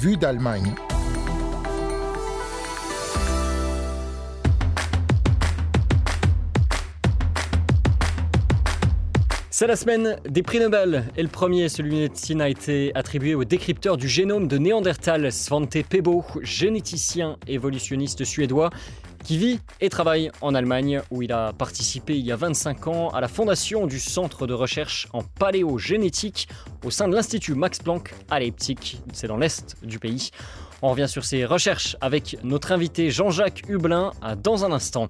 Vue d'Allemagne. C'est la semaine des prix Nobel. Et le premier, celui de médecine, a été attribué au décrypteur du génome de Néandertal, Svante Pebo, généticien évolutionniste suédois qui vit et travaille en Allemagne où il a participé il y a 25 ans à la fondation du centre de recherche en paléogénétique au sein de l'Institut Max Planck à Leipzig, c'est dans l'est du pays. On revient sur ses recherches avec notre invité Jean-Jacques Hublin dans un instant.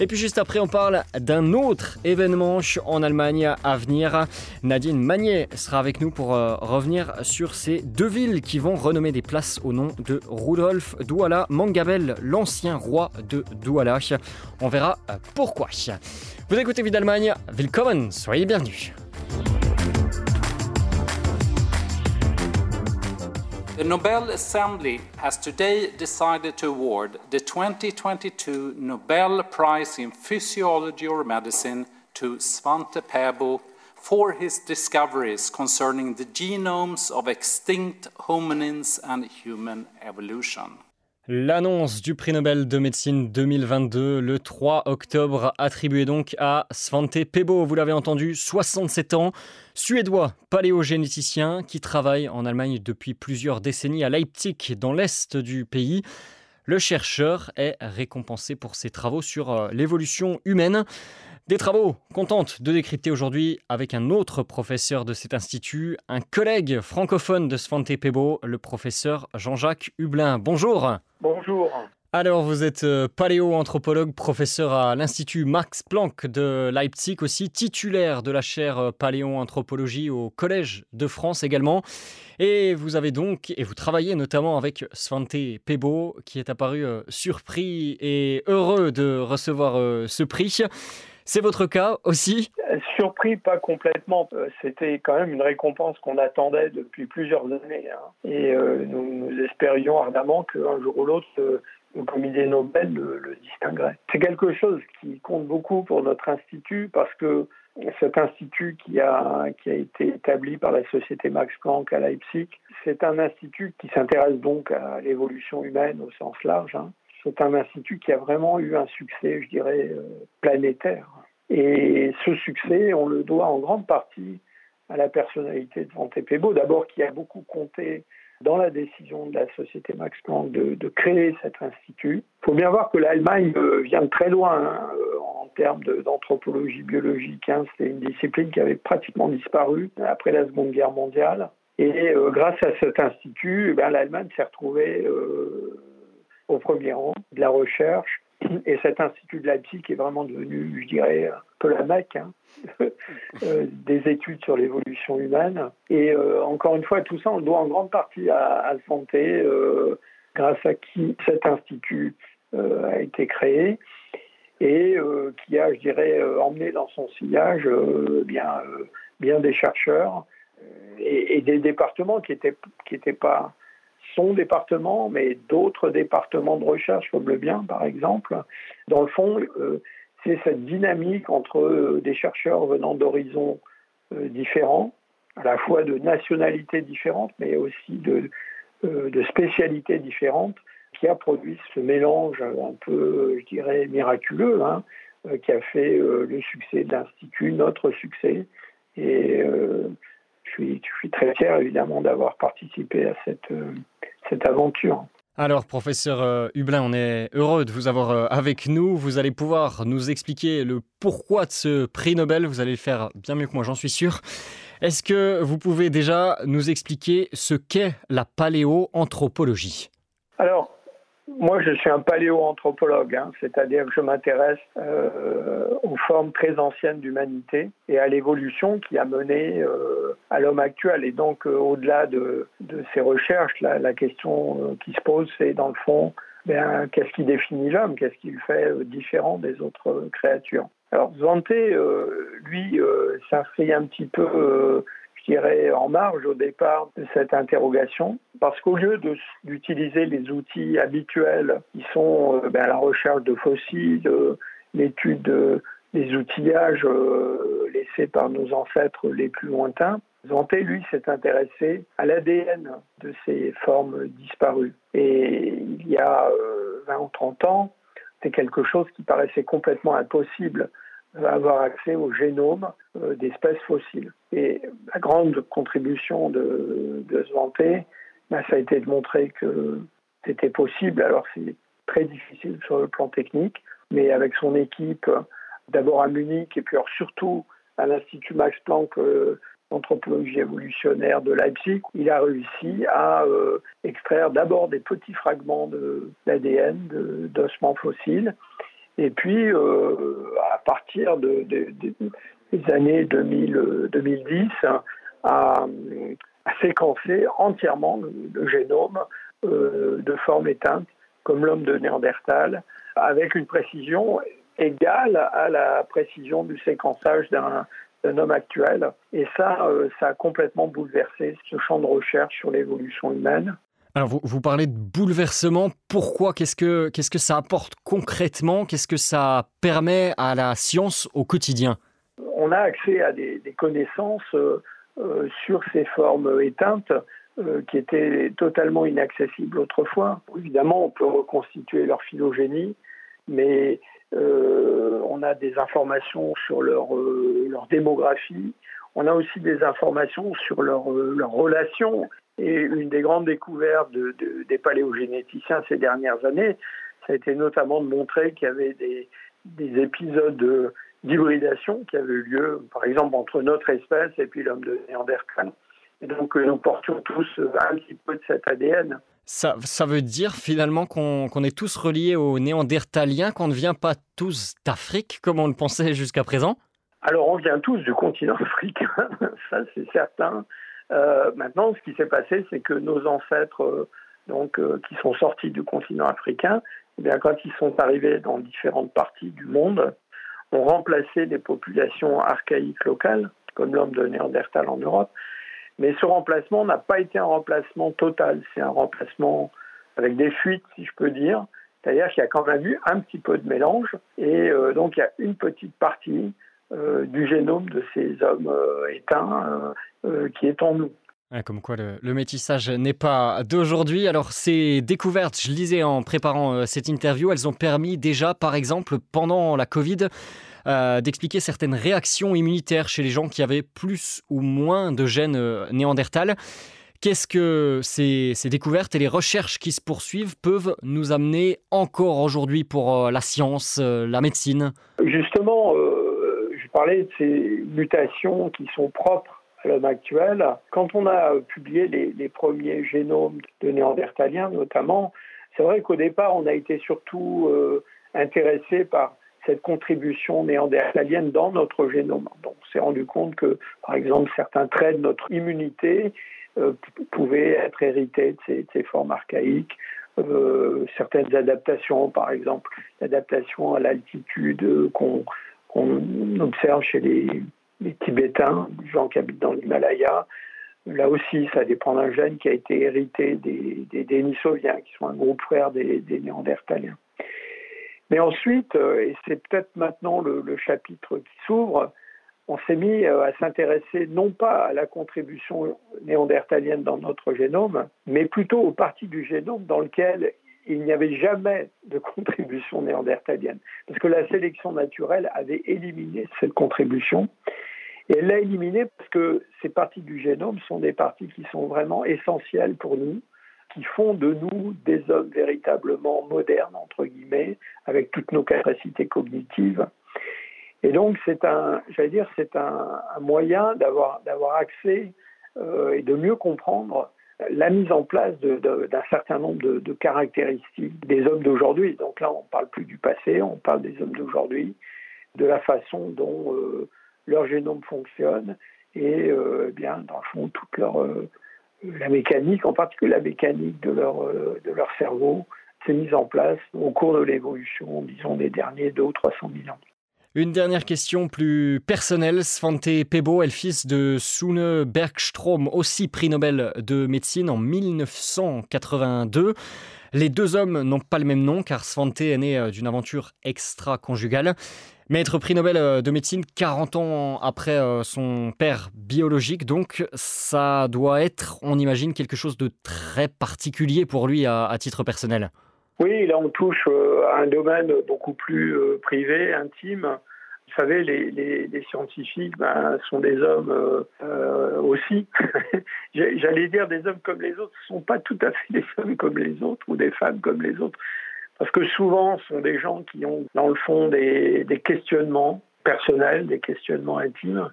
Et puis juste après, on parle d'un autre événement en Allemagne à venir. Nadine Magnier sera avec nous pour euh, revenir sur ces deux villes qui vont renommer des places au nom de Rudolf Douala Mangabel, l'ancien roi de Douala. On verra euh, pourquoi. Vous écoutez Vie d'Allemagne, willkommen, soyez bienvenus. The Nobel Assembly has today decided to award the 2022 Nobel Prize in Physiology or Medicine to Svante Pääbo for his discoveries concerning the genomes of extinct hominins and human evolution. L'annonce du prix Nobel de médecine 2022, le 3 octobre, attribué donc à Svante Pebo. Vous l'avez entendu, 67 ans, suédois, paléogénéticien, qui travaille en Allemagne depuis plusieurs décennies à Leipzig, dans l'est du pays. Le chercheur est récompensé pour ses travaux sur euh, l'évolution humaine. Des travaux qu'on tente de décrypter aujourd'hui avec un autre professeur de cet institut, un collègue francophone de Svante Pebo, le professeur Jean-Jacques Hublin. Bonjour. Bonjour. Alors, vous êtes euh, paléoanthropologue, professeur à l'Institut Max Planck de Leipzig, aussi titulaire de la chaire euh, paléoanthropologie au Collège de France également. Et vous avez donc, et vous travaillez notamment avec Svante Pebo, qui est apparu euh, surpris et heureux de recevoir ce prix. C'est votre cas aussi? Surpris, pas complètement. Euh, c'était quand même une récompense qu'on attendait depuis plusieurs années. Hein. Et euh, nous, espérions ardemment qu'un jour ou l'autre, le comité Nobel le, distinguerait. C'est quelque chose qui compte beaucoup pour notre institut parce que cet institut qui a, qui a été établi par la société Max Planck à Leipzig, c'est un institut qui s'intéresse donc à l'évolution humaine au sens large. Hein c'est un institut qui a vraiment eu un succès, je dirais, euh, planétaire. Et ce succès, on le doit en grande partie à la personnalité de Svante Pebo, d'abord qui a beaucoup compté dans la décision de la société Max Planck de, créer cet institut. Il faut bien voir que l'Allemagne euh, vient de très loin hein, euh, en termes d'anthropologie biologique. Hein. C'était une discipline qui avait pratiquement disparu après la Seconde Guerre mondiale. Et grâce à cet institut, eh l'Allemagne s'est retrouvée au premier rang de la recherche. Et cet institut de Leipzig est vraiment devenu, je dirais, un peu la Mecque hein, euh, des études sur l'évolution humaine. Et euh, encore une fois, tout ça, on le doit en grande partie à, à Santé, euh, grâce à qui cet institut a été créé et qui a, je dirais, emmené dans son sillage bien, bien des chercheurs et, et, des départements qui n'étaient qui étaient pas son département, mais d'autres départements de recherche comme le bien, par exemple. Dans le fond, euh, c'est cette dynamique entre euh, des chercheurs venant d'horizons euh, différents, à la fois de nationalités différentes, mais aussi de, spécialités différentes, qui a produit ce mélange un peu, je dirais, miraculeux, hein, qui a fait le succès de l'Institut, notre succès. Et je suis, je suis très fier, évidemment, d'avoir participé à cette, cette aventure. Alors, professeur euh, Hublin, on est heureux de vous avoir euh, avec nous. Vous allez pouvoir nous expliquer le pourquoi de ce prix Nobel. Vous allez le faire bien mieux que moi, j'en suis sûr. Est-ce que vous pouvez déjà nous expliquer ce qu'est la paléoanthropologie? Alors, moi, je suis un paléoanthropologue, hein, c'est-à-dire que je m'intéresse euh, aux formes très anciennes d'humanité et à l'évolution qui a mené euh, à l'homme actuel. Et donc, euh, au-delà de, ces recherches, la, question qui se pose, c'est dans le fond, ben, qu'est-ce qui définit l'homme? Qu'est-ce qui le fait différent des autres créatures? Alors, Zvante, lui, s'inscrit un petit peu dirais, en marge au départ de cette interrogation, parce qu'au lieu d'utiliser les outils habituels qui sont euh, ben, la recherche de fossiles, l'étude des outillages euh, laissés par nos ancêtres les plus lointains, Svante, lui, s'est intéressé à l'ADN de ces formes disparues. Et il y a 20 ou 30 ans, c'était quelque chose qui paraissait complètement impossible d'avoir accès au génome d'espèces fossiles. Et la grande contribution de, de ben, ça a été de montrer que c'était possible. Alors c'est très difficile sur le plan technique, mais avec son équipe, d'abord à Munich et puis surtout à l'Institut Max Planck euh, d'anthropologie évolutionnaire de Leipzig, il a réussi à euh, extraire d'abord des petits fragments d'ADN, d'ossements fossiles, et puis euh, à partir de, des années 2000, 2010, à, à, séquencer entièrement le, génome de forme éteinte, comme l'homme de Néandertal, avec une précision égale à la précision du séquençage d'un homme actuel. Et ça, euh, ça a complètement bouleversé ce champ de recherche sur l'évolution humaine. Alors vous, vous, parlez de bouleversement, pourquoi? Qu'est-ce que, qu'est-ce que ça apporte concrètement? Qu'est-ce que ça permet à la science au quotidien? On a accès à des, connaissances euh, euh, sur ces formes éteintes euh, qui étaient totalement inaccessibles autrefois. Évidemment, on peut reconstituer leur phylogénie, mais on a des informations sur leur, leur, démographie, on a aussi des informations sur leur, euh, leur relation. Et une des grandes découvertes de, de, des paléogénéticiens ces dernières années, ça a été notamment de montrer qu'il y avait des, des épisodes d'hybridation qui avaient eu lieu, par exemple, entre notre espèce et puis l'homme de Néandertal. Et donc, nous portions tous un petit peu de cet ADN. Ça, ça, veut dire finalement qu'on qu est tous reliés aux néandertaliens, qu'on ne vient pas tous d'Afrique comme on le pensait jusqu'à présent? Alors on vient tous du continent africain, ça c'est certain. Euh, maintenant, ce qui s'est passé, c'est que nos ancêtres, euh, donc, euh, qui sont sortis du continent africain, eh bien, quand ils sont arrivés dans différentes parties du monde, ont remplacé les populations archaïques locales, comme l'homme de Néandertal en Europe, mais ce remplacement n'a pas été un remplacement total, c'est un remplacement avec des fuites, si je peux dire. C'est-à-dire qu'il y a quand même eu un petit peu de mélange, et euh, donc il y a une petite partie euh, du génome de ces hommes euh, éteints euh, qui est en nous. Comme quoi le, le métissage n'est pas d'aujourd'hui. Alors ces découvertes, je lisais en préparant euh, cette interview, elles ont permis déjà, par exemple, pendant la Covid, euh, d'expliquer certaines réactions immunitaires chez les gens qui avaient plus ou moins de gènes euh, néandertal. Qu'est-ce que ces, ces, découvertes et les recherches qui se poursuivent peuvent nous amener encore aujourd'hui pour euh, la science, euh, la médecine? Justement, euh, je parlais de ces mutations qui sont propres à l'homme actuel. Quand on a publié les, premiers génomes de néandertaliens notamment, c'est vrai qu'au départ, on a été surtout euh, intéressé par cette contribution néandertalienne dans notre génome. Donc, on s'est rendu compte que, par exemple, certains traits de notre immunité euh, pouvaient être hérités de ces, formes archaïques. Euh, certaines adaptations, par exemple, l'adaptation à l'altitude qu'on qu observe chez les, les Tibétains, les gens qui habitent dans l'Himalaya. Là aussi, ça dépend d'un gène qui a été hérité des, des qui sont un groupe frère des, des Néandertaliens. Mais ensuite, euh, et c'est peut-être maintenant le, le, chapitre qui s'ouvre, on s'est mis euh, à s'intéresser non pas à la contribution néandertalienne dans notre génome, mais plutôt aux parties du génome dans lequel il n'y avait jamais de contribution néandertalienne. Parce que la sélection naturelle avait éliminé cette contribution. Et elle l'a éliminée parce que ces parties du génome sont des parties qui sont vraiment essentielles pour nous, qui font de nous des hommes véritablement modernes, entre guillemets, avec toutes nos capacités cognitives. Et donc, c'est un, j'allais dire, c'est un, un, moyen d'avoir, d'avoir accès euh, et de mieux comprendre la mise en place d'un certain nombre de, de, caractéristiques des hommes d'aujourd'hui. Donc là, on ne parle plus du passé, on parle des hommes d'aujourd'hui, de la façon dont euh, leur génome fonctionne et euh, bien, dans le fond, toute leur euh, la mécanique, en particulier la mécanique de leur, euh, de leur cerveau, s'est mise en place au cours de l'évolution, disons, des derniers 2 ou 300 000 ans. Une dernière question plus personnelle. Svante Pebo est le fils de Sune Bergstrom, aussi prix Nobel de médecine en 1982. Les deux hommes n'ont pas le même nom car Svante est né d'une aventure extra-conjugale. Maître prix Nobel euh, de médecine 40 ans après euh, son père biologique, donc ça doit être, on imagine, quelque chose de très particulier pour lui à, titre personnel. Oui, là on touche euh, à un domaine beaucoup plus privé, intime. Vous savez, les, scientifiques ben, sont des hommes aussi. J'allais dire des hommes comme les autres, ne sont pas tout à fait des hommes comme les autres ou des femmes comme les autres. Parce que souvent, ce sont des gens qui ont, dans le fond, des, questionnements personnels, des questionnements intimes.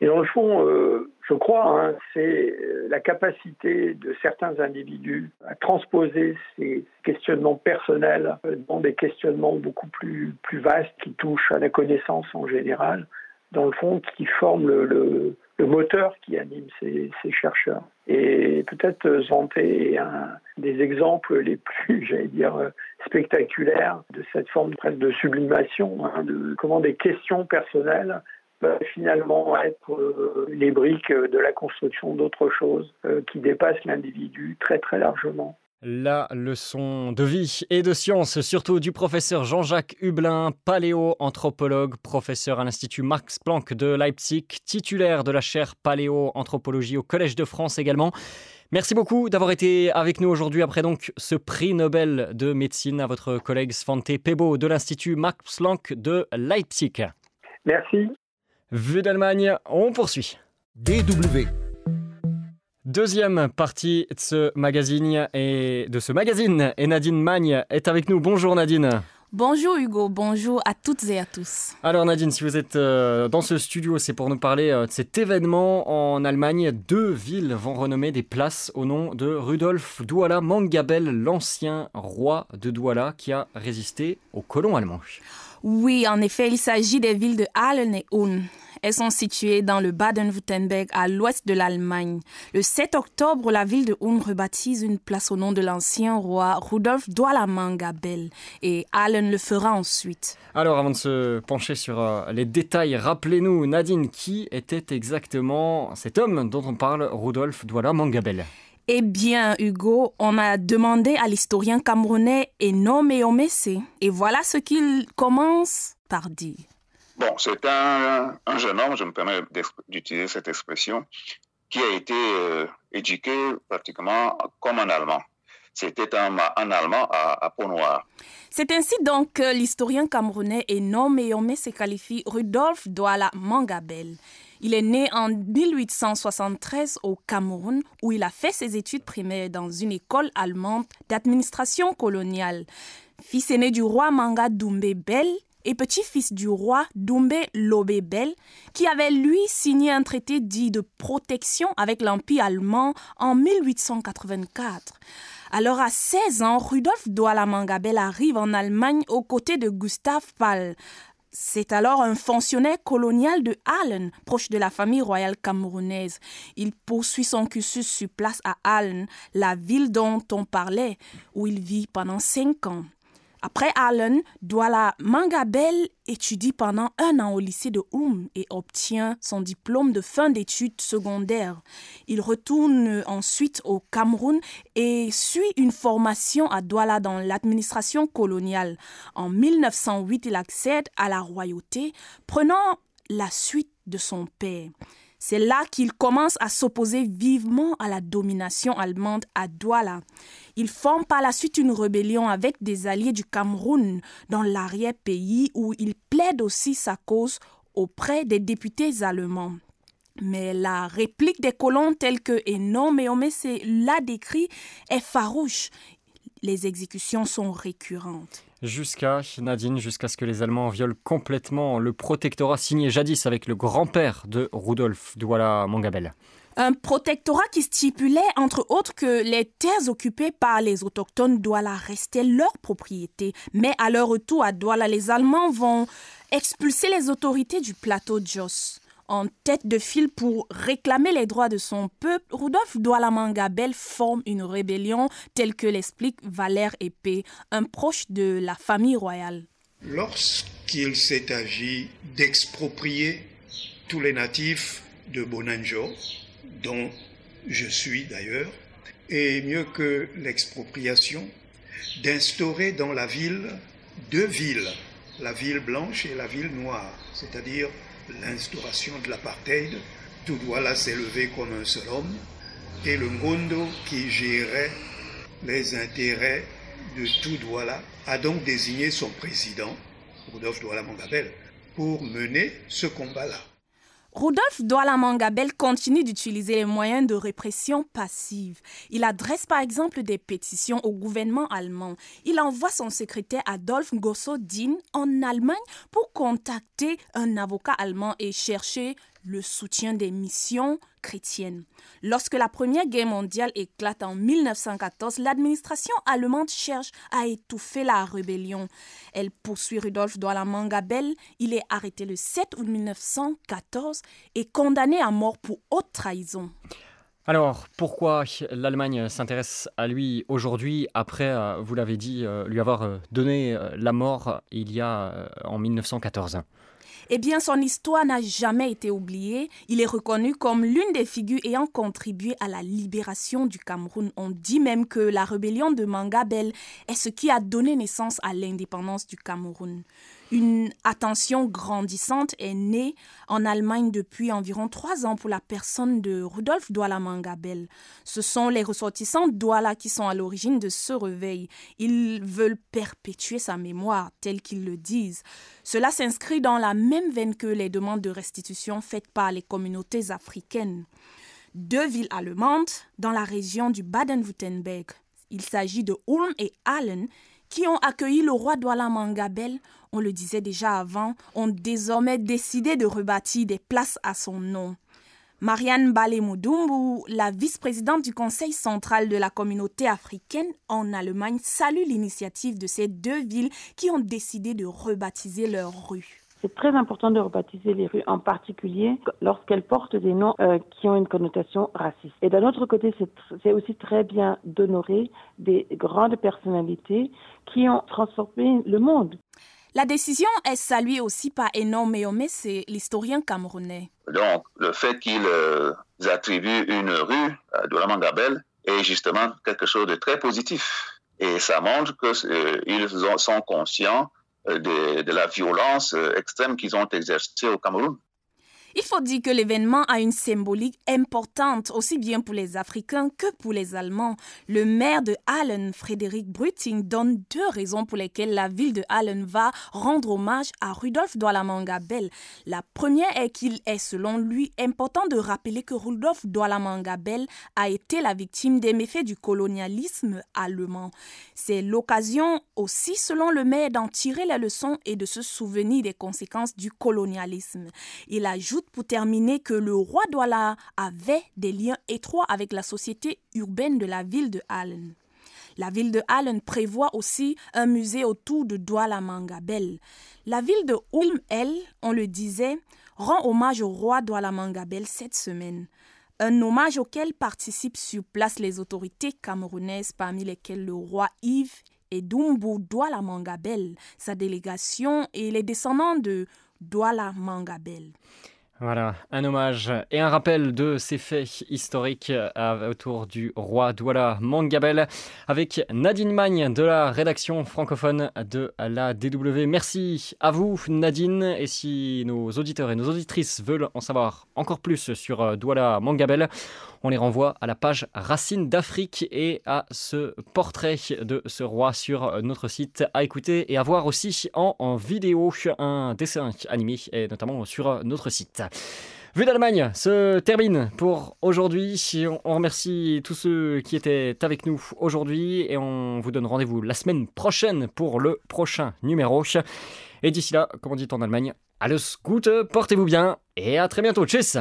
Et dans le fond, euh, je crois, hein, c'est la capacité de certains individus à transposer ces questionnements personnels dans des questionnements beaucoup plus, plus vastes qui touchent à la connaissance en général, dans le fond, qui forment le, le moteur qui anime ces, chercheurs. Et peut-être Zanté est un des exemples les plus, j'allais dire, spectaculaires de cette forme presque de sublimation, hein, de comment des questions personnelles peuvent finalement être euh, les briques de la construction d'autre chose euh, qui dépasse l'individu très très largement. La leçon de vie et de science, surtout du professeur Jean-Jacques Hublin, paléo-anthropologue, professeur à l'Institut Max Planck de Leipzig, titulaire de la chaire paléo-anthropologie au Collège de France également. Merci beaucoup d'avoir été avec nous aujourd'hui après donc ce prix Nobel de médecine à votre collègue Svante Pebo de l'Institut Max Planck de Leipzig. Merci. Vue d'Allemagne, on poursuit. DW. Deuxième partie de ce magazine et de ce magazine et Nadine Magne est avec nous. Bonjour Nadine. Bonjour Hugo, bonjour à toutes et à tous. Alors Nadine, si vous êtes euh, dans ce studio, c'est pour nous parler euh, de cet événement en Allemagne. Deux villes vont renommer des places au nom de Rudolf Douala Mangabel, l'ancien roi de Douala qui a résisté aux colons allemands. Oui, en effet, il s'agit des villes de Halle et Ulm. Elles sont situées dans le Baden-Württemberg, à l'ouest de l'Allemagne. Le 7 octobre, la ville de Ulm rebaptise une place au nom de l'ancien roi Rudolf Doualamangabel et Allen le fera ensuite. Alors, avant de se pencher sur euh, les détails, rappelez-nous, Nadine, qui était exactement cet homme dont on parle, Rudolf Doualamangabel eh bien, Hugo, on a demandé à l'historien camerounais Eno Meomese, et voilà ce qu'il commence par dire. Bon, c'est un, jeune homme, je me permets d'utiliser cette expression, qui a été euh, éduqué pratiquement comme un Allemand. C'était un, Allemand à, peau noire. C'est ainsi donc que l'historien camerounais et Meomé se qualifie Rudolf Douala Mangabel. Il est né en 1873 au Cameroun où il a fait ses études primaires dans une école allemande d'administration coloniale. Fils aîné du roi Manga Doumbé Bel, et petit-fils du roi Doumbé Lobé-Bel, qui avait lui signé un traité dit de protection avec l'Empire allemand en 1884. Alors à 16 ans, Rudolf Douala Mangabel arrive en Allemagne aux côtés de Gustav Pall. C'est alors un fonctionnaire colonial de Allen, proche de la famille royale camerounaise. Il poursuit son cursus sur place à Allen, la ville dont on parlait, où il vit pendant cinq ans. Après Allen, Douala Mangabel étudie pendant un an au lycée de Oum et obtient son diplôme de fin d'études secondaires. Il retourne ensuite au Cameroun et suit une formation à Douala dans l'administration coloniale. En 1908, il accède à la royauté, prenant la suite de son père. C'est là qu'il commence à s'opposer vivement à la domination allemande à Douala. Il forme par la suite une rébellion avec des alliés du Cameroun dans l'arrière-pays où il plaide aussi sa cause auprès des députés allemands. Mais la réplique des colons telle que Enon Meomese l'a décrit est farouche. Les exécutions sont récurrentes jusqu'à Nadine, jusqu'à ce que les Allemands violent complètement le protectorat signé jadis avec le grand-père de Rudolf Douala Mangabel. Un protectorat qui stipulait, entre autres, que les terres occupées par les autochtones Douala restaient leur propriété. Mais à leur retour à Douala, les Allemands vont expulser les autorités du plateau Jos en tête de file pour réclamer les droits de son peuple, Rudolf Doualamangabel forme une rébellion telle que l'explique Valère Épée, un proche de la famille royale. Lorsqu'il s'est agi d'exproprier tous les natifs de Bonanjo, dont je suis d'ailleurs, et mieux que l'expropriation, d'instaurer dans la ville deux villes, la ville blanche et la ville noire, c'est-à-dire l'instauration de l'apartheid. Tout Douala s'est levé comme un seul homme et le Ngondo qui gérait les intérêts de tout Douala a donc désigné son président, Rudolf Douala Mangabel, pour mener ce combat-là. Rudolf Douala-Mangabel continue d'utiliser les moyens de répression passive. Il adresse par exemple des pétitions au gouvernement allemand. Il envoie son secrétaire Adolf Gossodin en Allemagne pour contacter un avocat allemand et chercher le soutien des missions chrétiennes. Lorsque la Première Guerre mondiale éclate en 1914, l'administration allemande cherche à étouffer la rébellion. Elle poursuit Rudolf Douala Mangabel. Il est arrêté le 7 août 1914 et condamné à mort pour haute trahison. Alors, pourquoi l'Allemagne s'intéresse à lui aujourd'hui, après, euh, vous l'avez dit, euh, lui avoir euh, donné la mort il y a en 1914 eh bien, son histoire n'a jamais été oubliée. Il est reconnu comme l'une des figures ayant contribué à la libération du Cameroun. On dit même que la rébellion de Mangabel est ce qui a donné naissance à l'indépendance du Cameroun. Une attention grandissante est née en Allemagne depuis environ trois ans pour la personne de Rudolf Douala Mangabel. Ce sont les ressortissants Douala qui sont à l'origine de ce réveil. Ils veulent perpétuer sa mémoire, telle qu'ils le disent. Cela s'inscrit dans la même veine que les demandes de restitution faites par les communautés africaines. Deux villes allemandes dans la région du Baden-Württemberg. Il s'agit de Ulm et Allen qui ont accueilli le roi Douala Mangabel, on le disait déjà avant, ont désormais décidé de rebâtir des places à son nom. Marianne Balemudumbu, la vice-présidente du Conseil central de la communauté africaine en Allemagne, salue l'initiative de ces deux villes qui ont décidé de rebaptiser leurs rues. C'est très important de rebaptiser les rues, en particulier lorsqu'elles portent des noms euh, qui ont une connotation raciste. Et d'un autre côté, c'est aussi très bien d'honorer des grandes personnalités qui ont transformé le monde. La décision est saluée aussi par Enon Meome, c'est l'historien camerounais. Donc, le fait qu'ils euh, attribuent une rue à Douala Gabel est justement quelque chose de très positif. Et ça montre qu'ils euh, sont conscients euh, de, la violence extrême qu'ils ont exercée au Cameroun. Il faut dire que l'événement a une symbolique importante aussi bien pour les Africains que pour les Allemands. Le maire de Allen, Frédéric Bruting, donne deux raisons pour lesquelles la ville de Allen va rendre hommage à Rudolf Douala Mangabel. La première est qu'il est selon lui important de rappeler que Rudolf Douala Mangabel a été la victime des méfaits du colonialisme allemand. C'est l'occasion aussi selon le maire d'en tirer la leçon et de se souvenir des conséquences du colonialisme. Il ajoute pour terminer que le roi Douala avait des liens étroits avec la société urbaine de la ville de Allen. La ville de Allen prévoit aussi un musée autour de Douala Mangabel. La ville de Ulm, elle, on le disait, rend hommage au roi Douala Mangabel cette semaine. Un hommage auquel participent sur place les autorités camerounaises, parmi lesquelles le roi Yves et Dumbu Douala Mangabel, sa délégation et les descendants de Douala Mangabel. Voilà, un hommage et un rappel de ces faits historiques euh, autour du roi Douala Mangabel avec Nadine Magne de la rédaction francophone de la DW. Merci à vous Nadine et si nos auditeurs et nos auditrices veulent en savoir encore plus sur euh, Douala Mangabel, on les renvoie à la page Racine d'Afrique et à ce portrait de ce roi sur notre site à écouter et à voir aussi en, vidéo un dessin animé et notamment sur notre site. Vue d'Allemagne se termine pour aujourd'hui. On remercie tous ceux qui étaient avec nous aujourd'hui et on vous donne rendez-vous la semaine prochaine pour le prochain numéro. Et d'ici là, comme on dit en Allemagne, alles Gute, portez-vous bien et à très bientôt. Tchuss